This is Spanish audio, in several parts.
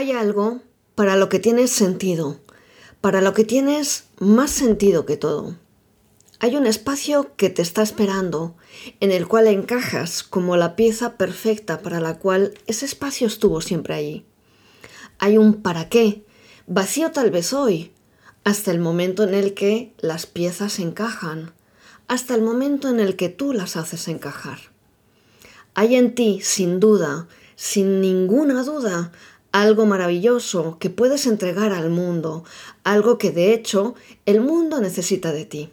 Hay algo para lo que tienes sentido, para lo que tienes más sentido que todo. Hay un espacio que te está esperando, en el cual encajas como la pieza perfecta para la cual ese espacio estuvo siempre allí. Hay un para qué, vacío tal vez hoy, hasta el momento en el que las piezas encajan, hasta el momento en el que tú las haces encajar. Hay en ti, sin duda, sin ninguna duda, algo maravilloso que puedes entregar al mundo, algo que de hecho el mundo necesita de ti.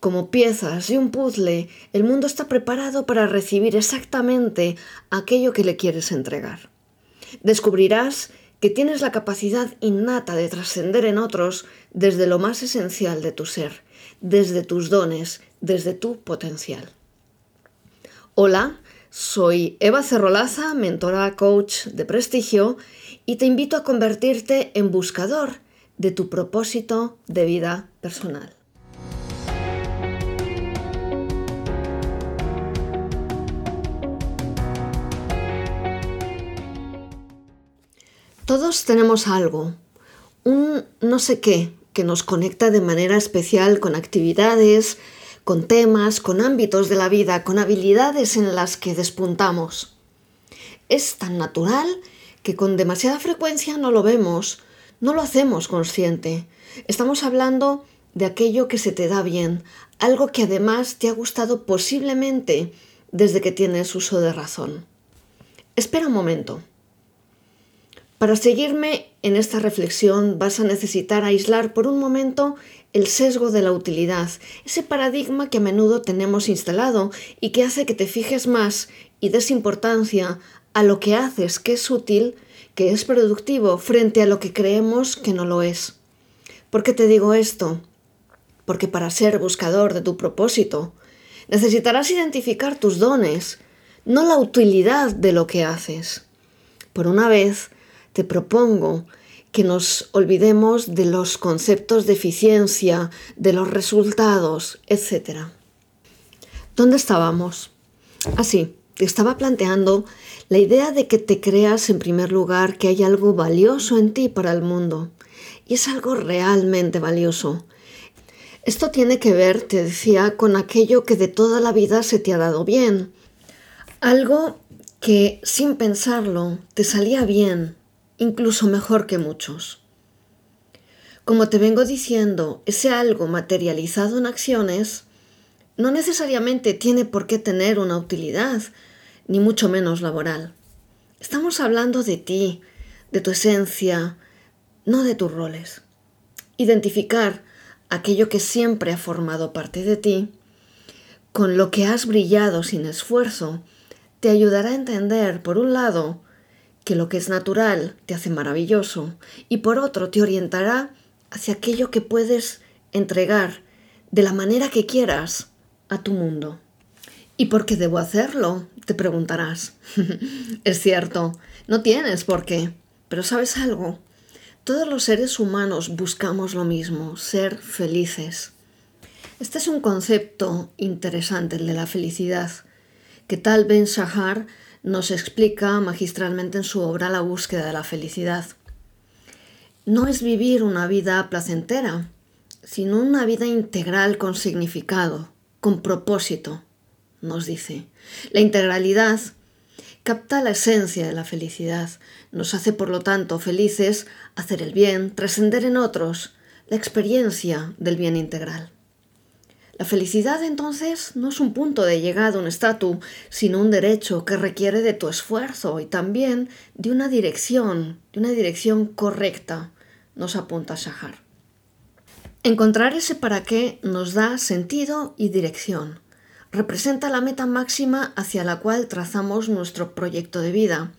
Como piezas de un puzzle, el mundo está preparado para recibir exactamente aquello que le quieres entregar. Descubrirás que tienes la capacidad innata de trascender en otros desde lo más esencial de tu ser, desde tus dones, desde tu potencial. Hola, soy Eva Cerrolaza, mentora coach de prestigio, y te invito a convertirte en buscador de tu propósito de vida personal. Todos tenemos algo, un no sé qué, que nos conecta de manera especial con actividades, con temas, con ámbitos de la vida, con habilidades en las que despuntamos. Es tan natural que con demasiada frecuencia no lo vemos, no lo hacemos consciente. Estamos hablando de aquello que se te da bien, algo que además te ha gustado posiblemente desde que tienes uso de razón. Espera un momento. Para seguirme en esta reflexión vas a necesitar aislar por un momento el sesgo de la utilidad, ese paradigma que a menudo tenemos instalado y que hace que te fijes más y des importancia a lo que haces que es útil, que es productivo, frente a lo que creemos que no lo es. ¿Por qué te digo esto? Porque para ser buscador de tu propósito, necesitarás identificar tus dones, no la utilidad de lo que haces. Por una vez, te propongo que nos olvidemos de los conceptos de eficiencia, de los resultados, etc. ¿Dónde estábamos? Así, ah, te estaba planteando la idea de que te creas en primer lugar que hay algo valioso en ti para el mundo. Y es algo realmente valioso. Esto tiene que ver, te decía, con aquello que de toda la vida se te ha dado bien. Algo que sin pensarlo te salía bien, incluso mejor que muchos. Como te vengo diciendo, ese algo materializado en acciones no necesariamente tiene por qué tener una utilidad, ni mucho menos laboral. Estamos hablando de ti, de tu esencia, no de tus roles. Identificar aquello que siempre ha formado parte de ti, con lo que has brillado sin esfuerzo, te ayudará a entender, por un lado, que lo que es natural te hace maravilloso y por otro te orientará hacia aquello que puedes entregar de la manera que quieras a tu mundo. ¿Y por qué debo hacerlo? Te preguntarás. es cierto, no tienes por qué, pero ¿sabes algo? Todos los seres humanos buscamos lo mismo, ser felices. Este es un concepto interesante, el de la felicidad, que tal Ben Shahar nos explica magistralmente en su obra La búsqueda de la felicidad. No es vivir una vida placentera, sino una vida integral con significado, con propósito, nos dice. La integralidad capta la esencia de la felicidad, nos hace por lo tanto felices hacer el bien, trascender en otros, la experiencia del bien integral. La felicidad entonces no es un punto de llegada, un estatus, sino un derecho que requiere de tu esfuerzo y también de una dirección, de una dirección correcta, nos apunta Shahar. Encontrar ese para qué nos da sentido y dirección. Representa la meta máxima hacia la cual trazamos nuestro proyecto de vida.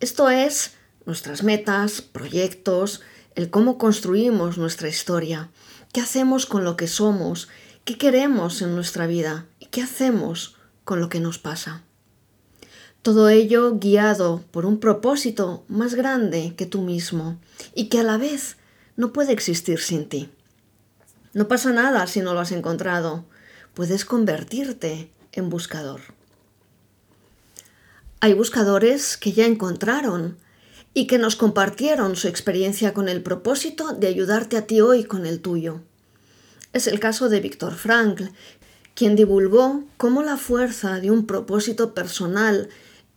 Esto es nuestras metas, proyectos, el cómo construimos nuestra historia, qué hacemos con lo que somos ¿Qué queremos en nuestra vida? ¿Y qué hacemos con lo que nos pasa? Todo ello guiado por un propósito más grande que tú mismo y que a la vez no puede existir sin ti. No pasa nada si no lo has encontrado. Puedes convertirte en buscador. Hay buscadores que ya encontraron y que nos compartieron su experiencia con el propósito de ayudarte a ti hoy con el tuyo. Es el caso de Víctor Frankl, quien divulgó cómo la fuerza de un propósito personal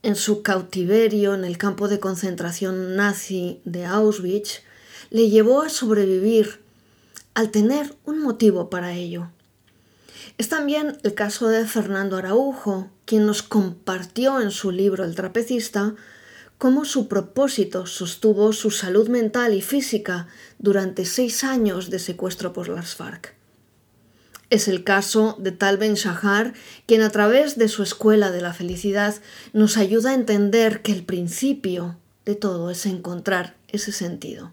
en su cautiverio en el campo de concentración nazi de Auschwitz le llevó a sobrevivir al tener un motivo para ello. Es también el caso de Fernando Araujo, quien nos compartió en su libro El trapecista cómo su propósito sostuvo su salud mental y física durante seis años de secuestro por las FARC. Es el caso de Tal Ben Shahar, quien a través de su escuela de la felicidad nos ayuda a entender que el principio de todo es encontrar ese sentido.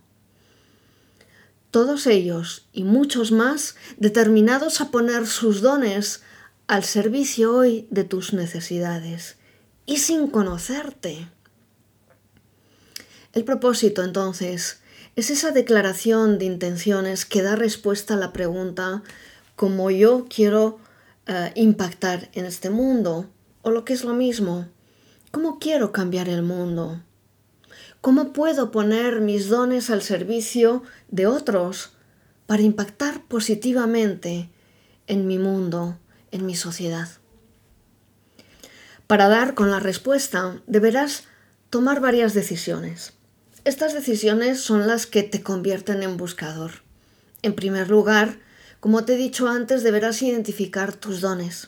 Todos ellos y muchos más determinados a poner sus dones al servicio hoy de tus necesidades y sin conocerte. El propósito entonces es esa declaración de intenciones que da respuesta a la pregunta como yo quiero eh, impactar en este mundo, o lo que es lo mismo, ¿cómo quiero cambiar el mundo? ¿Cómo puedo poner mis dones al servicio de otros para impactar positivamente en mi mundo, en mi sociedad? Para dar con la respuesta deberás tomar varias decisiones. Estas decisiones son las que te convierten en buscador. En primer lugar, como te he dicho antes, deberás identificar tus dones.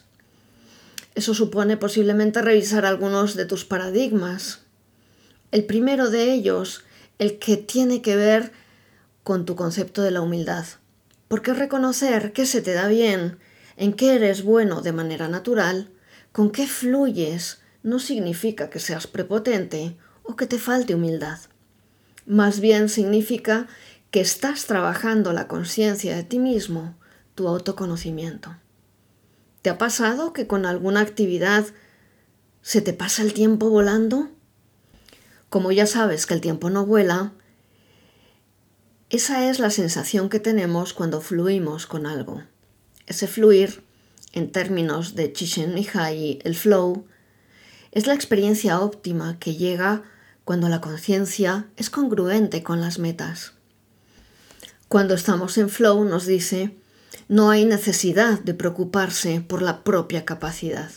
Eso supone posiblemente revisar algunos de tus paradigmas. El primero de ellos, el que tiene que ver con tu concepto de la humildad. Porque reconocer qué se te da bien, en qué eres bueno de manera natural, con qué fluyes, no significa que seas prepotente o que te falte humildad. Más bien significa que estás trabajando la conciencia de ti mismo tu autoconocimiento. ¿Te ha pasado que con alguna actividad se te pasa el tiempo volando? Como ya sabes que el tiempo no vuela, esa es la sensación que tenemos cuando fluimos con algo. Ese fluir, en términos de Chichen Mihai, el flow, es la experiencia óptima que llega cuando la conciencia es congruente con las metas. Cuando estamos en flow nos dice no hay necesidad de preocuparse por la propia capacidad.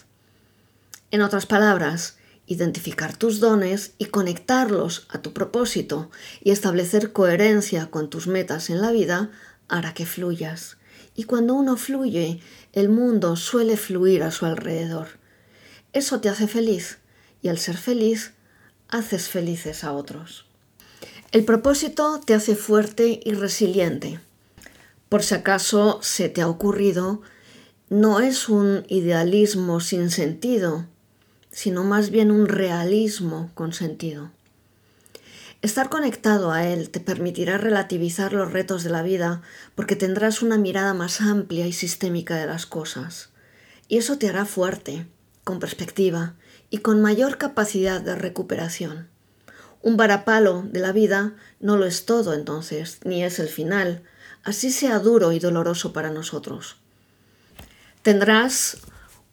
En otras palabras, identificar tus dones y conectarlos a tu propósito y establecer coherencia con tus metas en la vida hará que fluyas. Y cuando uno fluye, el mundo suele fluir a su alrededor. Eso te hace feliz y al ser feliz, haces felices a otros. El propósito te hace fuerte y resiliente. Por si acaso se te ha ocurrido, no es un idealismo sin sentido, sino más bien un realismo con sentido. Estar conectado a él te permitirá relativizar los retos de la vida porque tendrás una mirada más amplia y sistémica de las cosas. Y eso te hará fuerte, con perspectiva y con mayor capacidad de recuperación. Un varapalo de la vida no lo es todo entonces, ni es el final, así sea duro y doloroso para nosotros. Tendrás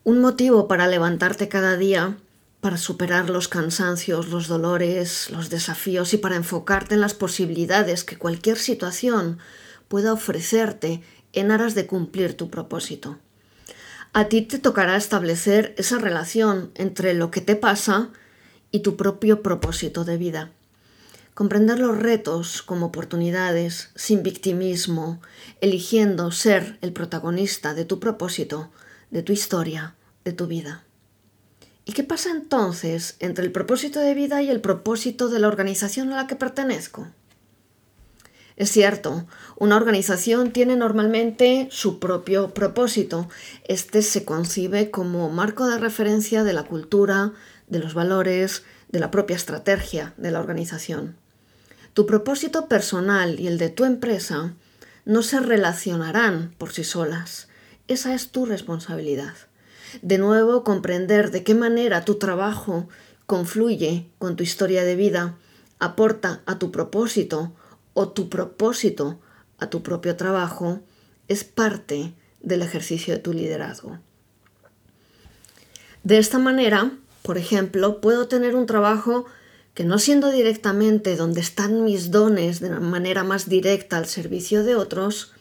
un motivo para levantarte cada día, para superar los cansancios, los dolores, los desafíos y para enfocarte en las posibilidades que cualquier situación pueda ofrecerte en aras de cumplir tu propósito. A ti te tocará establecer esa relación entre lo que te pasa y tu propio propósito de vida. Comprender los retos como oportunidades, sin victimismo, eligiendo ser el protagonista de tu propósito, de tu historia, de tu vida. ¿Y qué pasa entonces entre el propósito de vida y el propósito de la organización a la que pertenezco? Es cierto, una organización tiene normalmente su propio propósito. Este se concibe como marco de referencia de la cultura, de los valores, de la propia estrategia de la organización. Tu propósito personal y el de tu empresa no se relacionarán por sí solas. Esa es tu responsabilidad. De nuevo, comprender de qué manera tu trabajo confluye con tu historia de vida, aporta a tu propósito o tu propósito a tu propio trabajo, es parte del ejercicio de tu liderazgo. De esta manera, por ejemplo, puedo tener un trabajo que no siendo directamente donde están mis dones de manera más directa al servicio de otros,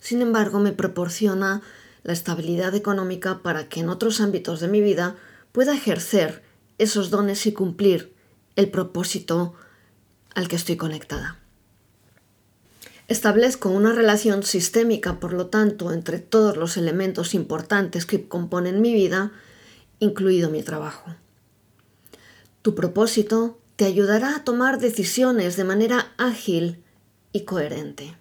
sin embargo me proporciona la estabilidad económica para que en otros ámbitos de mi vida pueda ejercer esos dones y cumplir el propósito al que estoy conectada. Establezco una relación sistémica, por lo tanto, entre todos los elementos importantes que componen mi vida, incluido mi trabajo. Tu propósito te ayudará a tomar decisiones de manera ágil y coherente.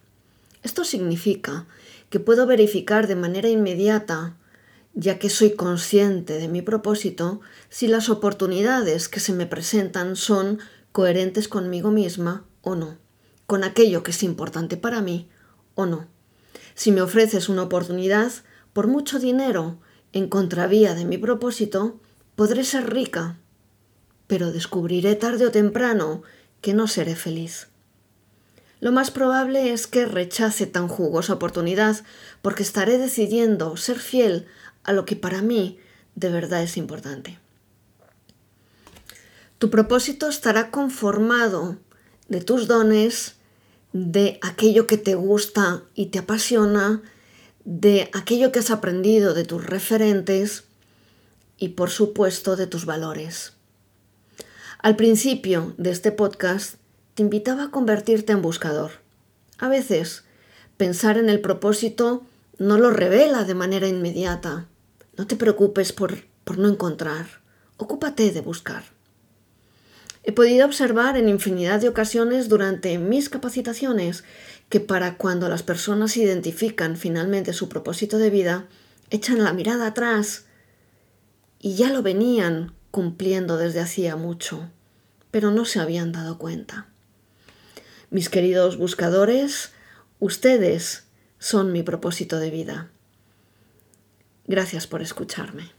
Esto significa que puedo verificar de manera inmediata, ya que soy consciente de mi propósito, si las oportunidades que se me presentan son coherentes conmigo misma o no, con aquello que es importante para mí o no. Si me ofreces una oportunidad, por mucho dinero, en contravía de mi propósito, podré ser rica, pero descubriré tarde o temprano que no seré feliz. Lo más probable es que rechace tan jugosa oportunidad porque estaré decidiendo ser fiel a lo que para mí de verdad es importante. Tu propósito estará conformado de tus dones, de aquello que te gusta y te apasiona, de aquello que has aprendido de tus referentes y por supuesto de tus valores. Al principio de este podcast te invitaba a convertirte en buscador. A veces, pensar en el propósito no lo revela de manera inmediata. No te preocupes por, por no encontrar. Ocúpate de buscar. He podido observar en infinidad de ocasiones durante mis capacitaciones que para cuando las personas identifican finalmente su propósito de vida, echan la mirada atrás y ya lo venían cumpliendo desde hacía mucho, pero no se habían dado cuenta. Mis queridos buscadores, ustedes son mi propósito de vida. Gracias por escucharme.